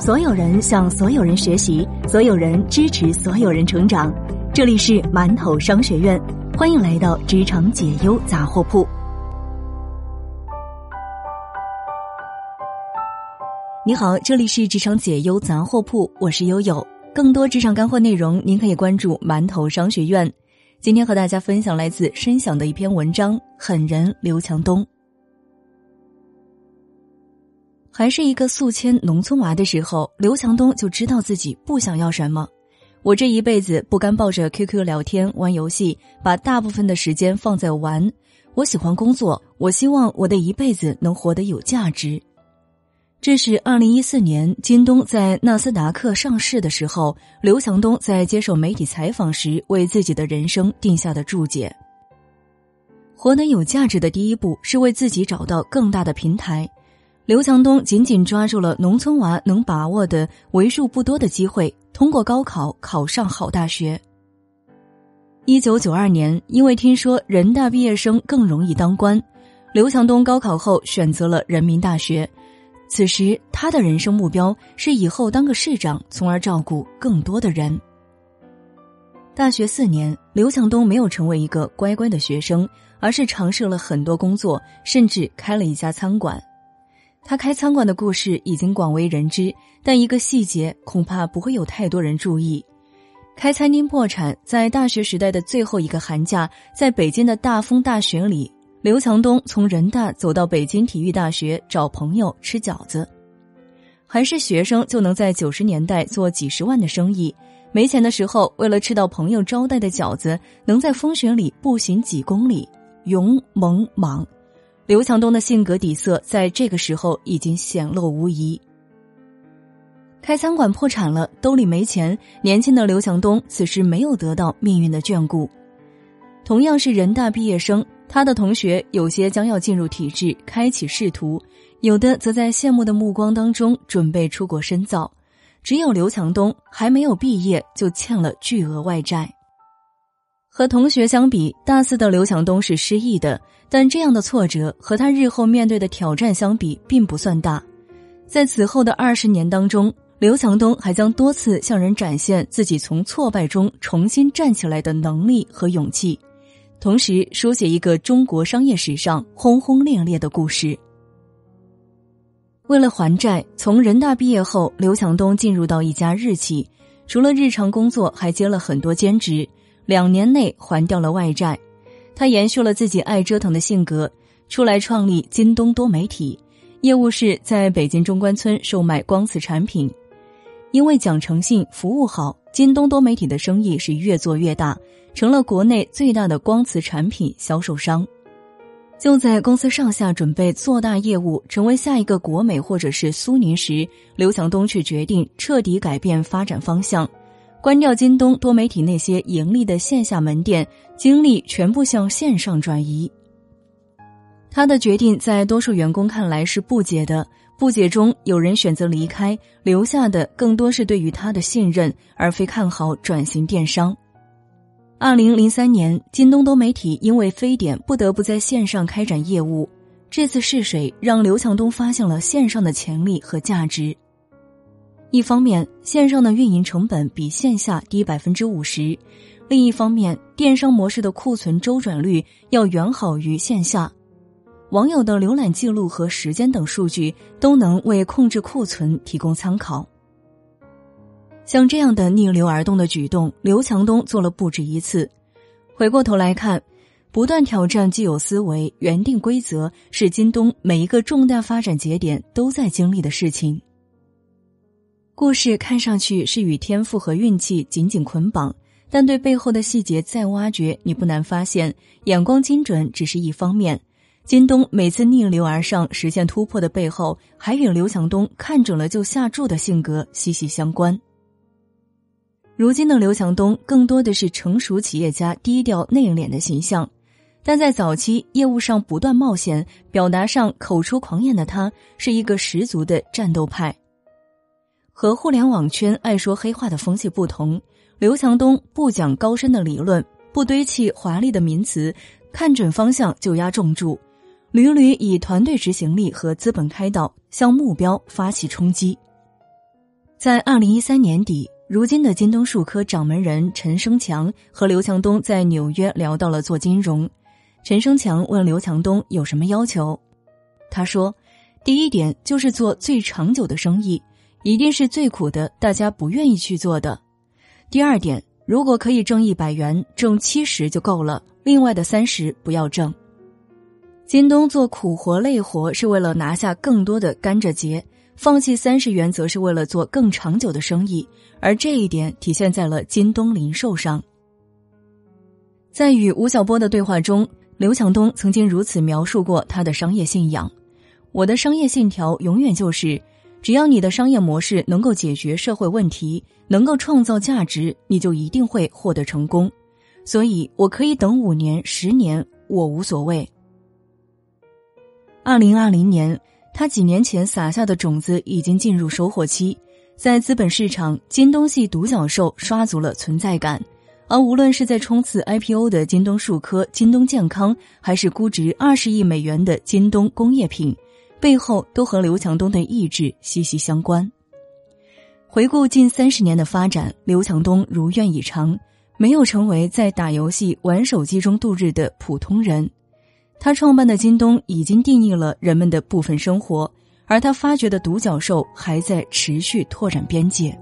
所有人向所有人学习，所有人支持所有人成长。这里是馒头商学院，欢迎来到职场解忧杂货铺。你好，这里是职场解忧杂货铺，我是悠悠。更多职场干货内容，您可以关注馒头商学院。今天和大家分享来自申想的一篇文章，《狠人刘强东》。还是一个宿迁农村娃的时候，刘强东就知道自己不想要什么。我这一辈子不甘抱着 QQ 聊天、玩游戏，把大部分的时间放在玩。我喜欢工作，我希望我的一辈子能活得有价值。这是二零一四年京东在纳斯达克上市的时候，刘强东在接受媒体采访时为自己的人生定下的注解。活得有价值的第一步是为自己找到更大的平台。刘强东紧紧抓住了农村娃能把握的为数不多的机会，通过高考考上好大学。一九九二年，因为听说人大毕业生更容易当官，刘强东高考后选择了人民大学。此时，他的人生目标是以后当个市长，从而照顾更多的人。大学四年，刘强东没有成为一个乖乖的学生，而是尝试了很多工作，甚至开了一家餐馆。他开餐馆的故事已经广为人知，但一个细节恐怕不会有太多人注意：开餐厅破产，在大学时代的最后一个寒假，在北京的大风大雪里，刘强东从人大走到北京体育大学找朋友吃饺子。还是学生就能在九十年代做几十万的生意，没钱的时候，为了吃到朋友招待的饺子，能在风雪里步行几公里，勇猛莽。刘强东的性格底色在这个时候已经显露无遗。开餐馆破产了，兜里没钱，年轻的刘强东此时没有得到命运的眷顾。同样是人大毕业生，他的同学有些将要进入体制，开启仕途，有的则在羡慕的目光当中准备出国深造，只有刘强东还没有毕业就欠了巨额外债。和同学相比，大四的刘强东是失意的，但这样的挫折和他日后面对的挑战相比，并不算大。在此后的二十年当中，刘强东还将多次向人展现自己从挫败中重新站起来的能力和勇气，同时书写一个中国商业史上轰轰烈烈的故事。为了还债，从人大毕业后，刘强东进入到一家日企，除了日常工作，还接了很多兼职。两年内还掉了外债，他延续了自己爱折腾的性格，出来创立京东多媒体，业务是在北京中关村售卖光磁产品。因为讲诚信、服务好，京东多媒体的生意是越做越大，成了国内最大的光磁产品销售商。就在公司上下准备做大业务，成为下一个国美或者是苏宁时，刘强东却决定彻底改变发展方向。关掉京东多媒体那些盈利的线下门店，精力全部向线上转移。他的决定在多数员工看来是不解的，不解中有人选择离开，留下的更多是对于他的信任，而非看好转型电商。二零零三年，京东多媒体因为非典不得不在线上开展业务，这次试水让刘强东发现了线上的潜力和价值。一方面，线上的运营成本比线下低百分之五十；另一方面，电商模式的库存周转率要远好于线下。网友的浏览记录和时间等数据都能为控制库存提供参考。像这样的逆流而动的举动，刘强东做了不止一次。回过头来看，不断挑战既有思维、原定规则，是京东每一个重大发展节点都在经历的事情。故事看上去是与天赋和运气紧紧捆绑，但对背后的细节再挖掘，你不难发现，眼光精准只是一方面。京东每次逆流而上实现突破的背后，还与刘强东看准了就下注的性格息息相关。如今的刘强东更多的是成熟企业家低调内敛的形象，但在早期业务上不断冒险，表达上口出狂言的他，是一个十足的战斗派。和互联网圈爱说黑话的风气不同，刘强东不讲高深的理论，不堆砌华丽的名词，看准方向就压重注，屡屡以团队执行力和资本开道向目标发起冲击。在二零一三年底，如今的京东数科掌门人陈生强和刘强东在纽约聊到了做金融。陈生强问刘强东有什么要求，他说：“第一点就是做最长久的生意，一定是最苦的，大家不愿意去做的。第二点，如果可以挣一百元，挣七十就够了，另外的三十不要挣。”京东做苦活累活是为了拿下更多的甘蔗节，放弃三十元则是为了做更长久的生意，而这一点体现在了京东零售上。在与吴晓波的对话中。刘强东曾经如此描述过他的商业信仰：“我的商业信条永远就是，只要你的商业模式能够解决社会问题，能够创造价值，你就一定会获得成功。所以，我可以等五年、十年，我无所谓。”二零二零年，他几年前撒下的种子已经进入收获期，在资本市场，京东系独角兽刷足了存在感。而无论是在冲刺 IPO 的京东数科、京东健康，还是估值二十亿美元的京东工业品，背后都和刘强东的意志息息相关。回顾近三十年的发展，刘强东如愿以偿，没有成为在打游戏、玩手机中度日的普通人。他创办的京东已经定义了人们的部分生活，而他发掘的独角兽还在持续拓展边界。